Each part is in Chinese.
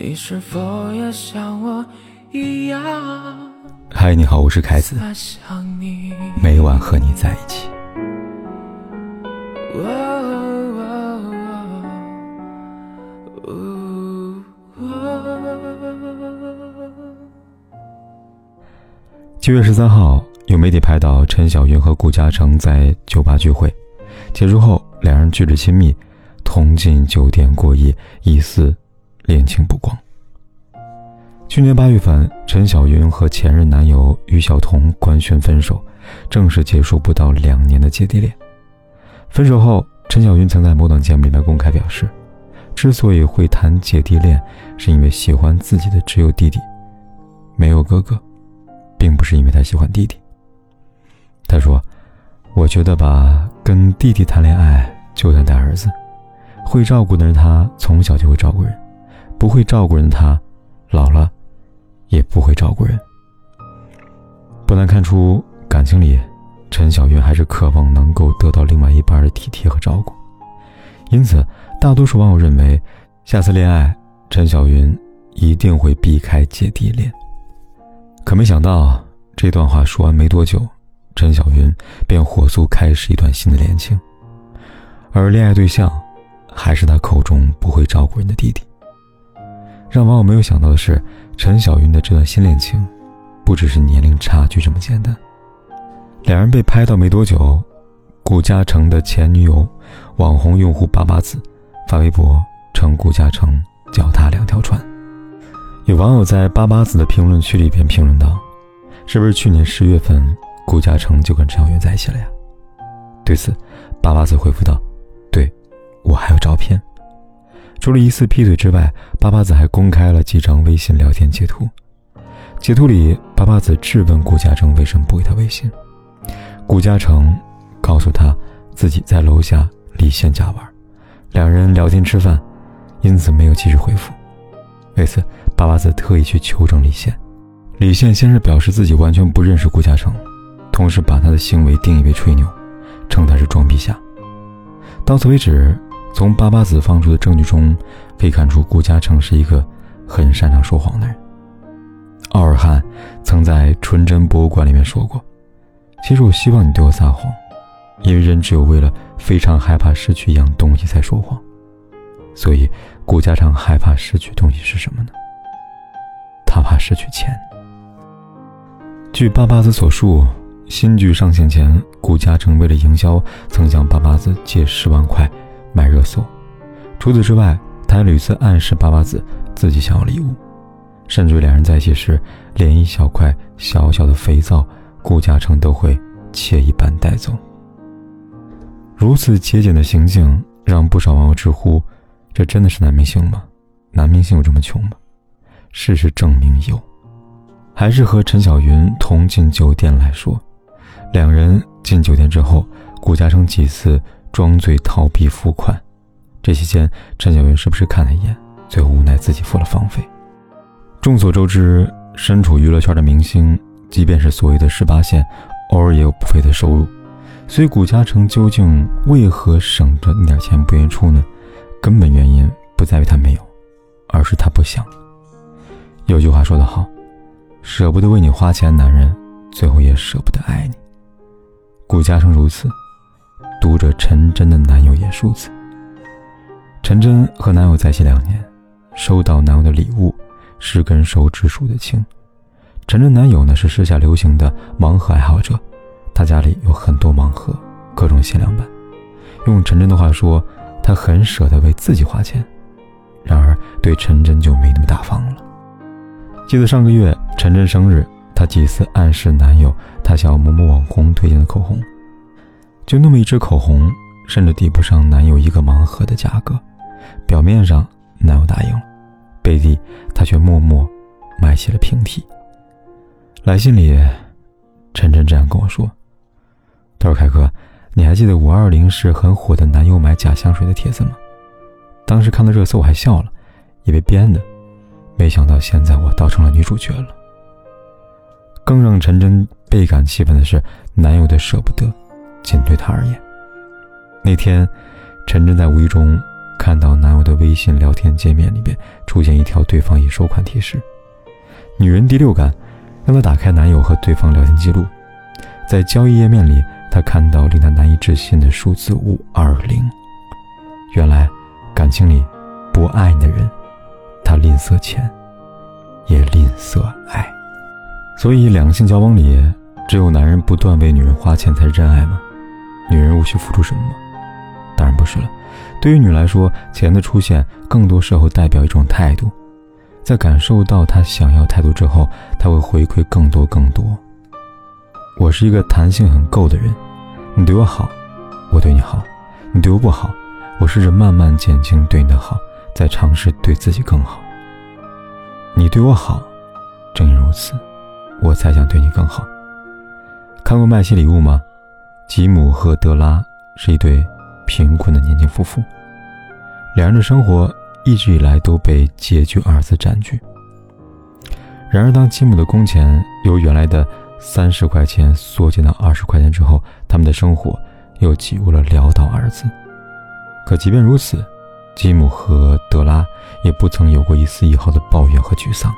你是否也像我一样？嗨，你好，我是凯子。每晚和你在一起。七月十三号，有媒体拍到陈小云和顾嘉诚在酒吧聚会，结束后两人举止亲密，同进酒店过夜，疑似。恋情曝光。去年八月份，陈小云和前任男友于晓彤官宣分手，正式结束不到两年的姐弟恋。分手后，陈小云曾在某档节目里面公开表示，之所以会谈姐弟恋，是因为喜欢自己的只有弟弟，没有哥哥，并不是因为他喜欢弟弟。他说：“我觉得吧，跟弟弟谈恋爱就像带儿子，会照顾的人，他从小就会照顾人。”不会照顾人他，老了也不会照顾人。不难看出，感情里，陈小云还是渴望能够得到另外一半的体贴和照顾。因此，大多数网友认为，下次恋爱，陈小云一定会避开姐弟恋。可没想到，这段话说完没多久，陈小云便火速开始一段新的恋情，而恋爱对象还是他口中不会照顾人的弟弟。让网友没有想到的是，陈小云的这段新恋情，不只是年龄差距这么简单。两人被拍到没多久，顾嘉诚的前女友、网红用户巴巴子发微博称顾嘉诚脚踏两条船。有网友在巴巴子的评论区里边评论道：“是不是去年十月份顾嘉诚就跟陈小云在一起了呀？”对此，巴巴子回复道：“对，我还有照片。”除了疑似劈腿之外，巴巴子还公开了几张微信聊天截图。截图里，巴巴子质问顾嘉诚为什么不回他微信。顾嘉诚告诉他自己在楼下李现家玩，两人聊天吃饭，因此没有及时回复。为此，巴巴子特意去求证李现。李现先是表示自己完全不认识顾嘉诚，同时把他的行为定义为吹牛，称他是装逼侠。到此为止。从巴巴子放出的证据中，可以看出顾嘉诚是一个很擅长说谎的人。奥尔汉曾在纯真博物馆里面说过：“其实我希望你对我撒谎，因为人只有为了非常害怕失去一样东西才说谎。所以，顾嘉诚害怕失去东西是什么呢？他怕失去钱。”据巴巴子所述，新剧上线前，顾嘉诚为了营销，曾向巴巴子借十万块。买热搜。除此之外，他还屡次暗示巴巴子自己想要礼物，甚至两人在一起时，连一小块小小的肥皂，顾嘉诚都会惬意般带走。如此节俭的行径，让不少网友直呼：这真的是男明星吗？男明星有这么穷吗？事实证明有。还是和陈小云同进酒店来说，两人进酒店之后，顾嘉诚几次。装醉逃避付款，这期间陈小云是不是看了一眼，最后无奈自己付了房费？众所周知，身处娱乐圈的明星，即便是所谓的十八线，偶尔也有不菲的收入。所以顾嘉诚究竟为何省着那点钱不愿意出呢？根本原因不在于他没有，而是他不想。有句话说得好，舍不得为你花钱的，男人最后也舍不得爱你。顾嘉诚如此。读者陈真的男友也如此。陈真和男友在一起两年，收到男友的礼物十根手指数的轻。陈真男友呢是时下流行的盲盒爱好者，他家里有很多盲盒，各种限量版。用陈真的话说，他很舍得为自己花钱，然而对陈真就没那么大方了。记得上个月陈真生日，她几次暗示男友，她想要某某网红推荐的口红。就那么一支口红，甚至抵不上男友一个盲盒的价格。表面上男友答应了，背地他却默默买起了平替。来信里，晨晨这样跟我说：“他说凯哥，你还记得五二零时很火的男友买假香水的帖子吗？当时看到热搜我还笑了，以为编的，没想到现在我倒成了女主角了。更让陈真倍感气愤的是，男友的舍不得。”仅对他而言，那天，陈真在无意中看到男友的微信聊天界面里边出现一条对方已收款提示。女人第六感让她打开男友和对方聊天记录，在交易页面里，她看到令她难以置信的数字五二零。原来，感情里不爱你的人，他吝啬钱，也吝啬爱。所以，两性交往里，只有男人不断为女人花钱才是真爱吗？女人无需付出什么吗？当然不是了。对于女来说，钱的出现更多时候代表一种态度，在感受到她想要态度之后，她会回馈更多更多。我是一个弹性很够的人，你对我好，我对你好；你对我不好，我试着慢慢减轻对你的好，再尝试对自己更好。你对我好，正因如此，我才想对你更好。看过《麦西礼物》吗？吉姆和德拉是一对。贫困的年轻夫妇，两人的生活一直以来都被“拮据”二字占据。然而，当吉姆的工钱由原来的三十块钱缩减到二十块钱之后，他们的生活又挤入了潦倒二字。可即便如此，吉姆和德拉也不曾有过一丝一毫的抱怨和沮丧，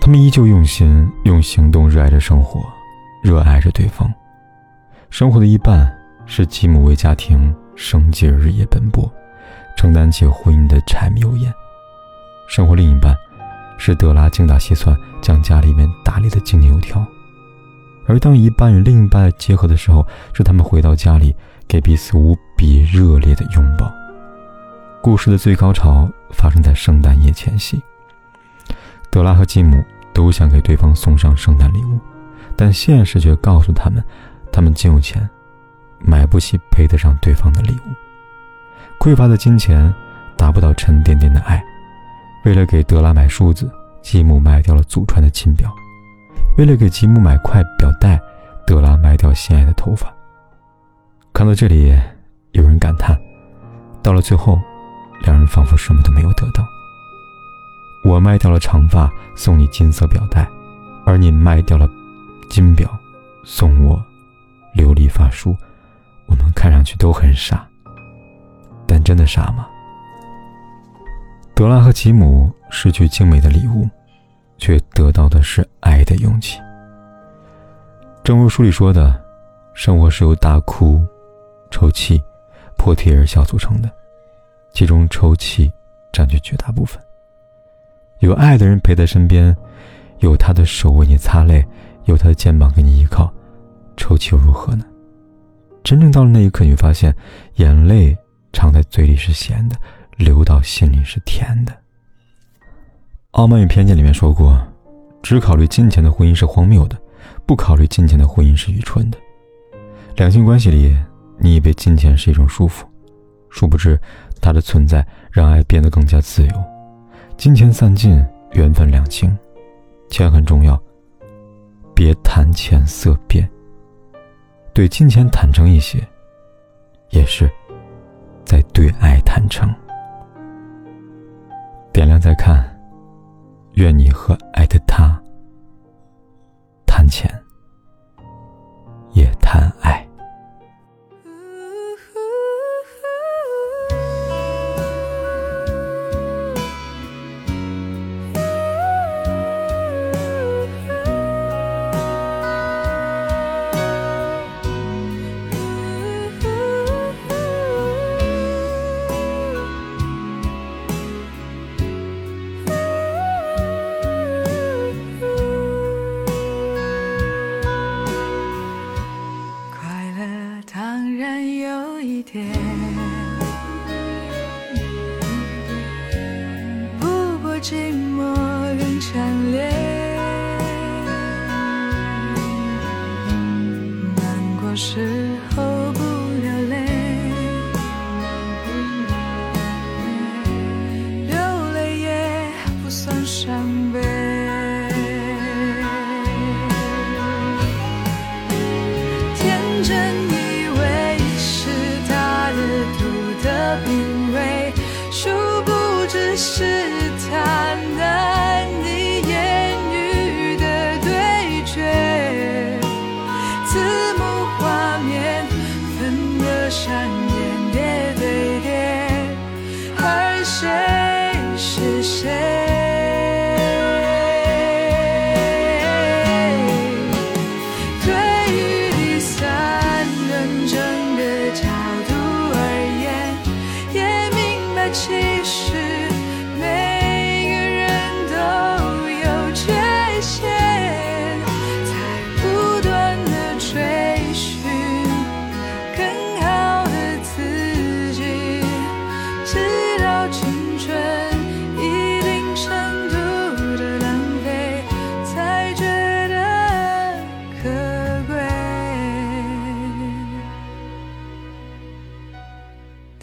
他们依旧用心、用行动热爱着生活，热爱着对方。生活的一半。是继母为家庭生计日夜奔波，承担起婚姻的柴米油盐；生活另一半是德拉精打细算，将家里面打理的井井有条。而当一半与另一半结合的时候，是他们回到家里给彼此无比热烈的拥抱。故事的最高潮发生在圣诞夜前夕，德拉和继母都想给对方送上圣诞礼物，但现实却告诉他们，他们仅有钱。买不起配得上对方的礼物，匮乏的金钱达不到沉甸甸的爱。为了给德拉买梳子，吉姆卖掉了祖传的金表；为了给吉姆买块表带，德拉卖掉心爱的头发。看到这里，有人感叹：到了最后，两人仿佛什么都没有得到。我卖掉了长发，送你金色表带；而你卖掉了金表，送我琉璃发梳。我们看上去都很傻，但真的傻吗？德拉和吉姆失去精美的礼物，却得到的是爱的勇气。正如书里说的，生活是由大哭、抽泣、破涕而笑组成的，其中抽泣占据绝大部分。有爱的人陪在身边，有他的手为你擦泪，有他的肩膀给你依靠，抽泣又如何呢？真正到了那一刻，你会发现，眼泪藏在嘴里是咸的，流到心里是甜的。《傲慢与偏见》里面说过，只考虑金钱的婚姻是荒谬的，不考虑金钱的婚姻是愚蠢的。两性关系里，你以为金钱是一种束缚，殊不知，它的存在让爱变得更加自由。金钱散尽，缘分两清，钱很重要，别谈钱色变。对金钱坦诚一些，也是在对爱坦诚。点亮再看，愿你和爱的他谈钱，shame.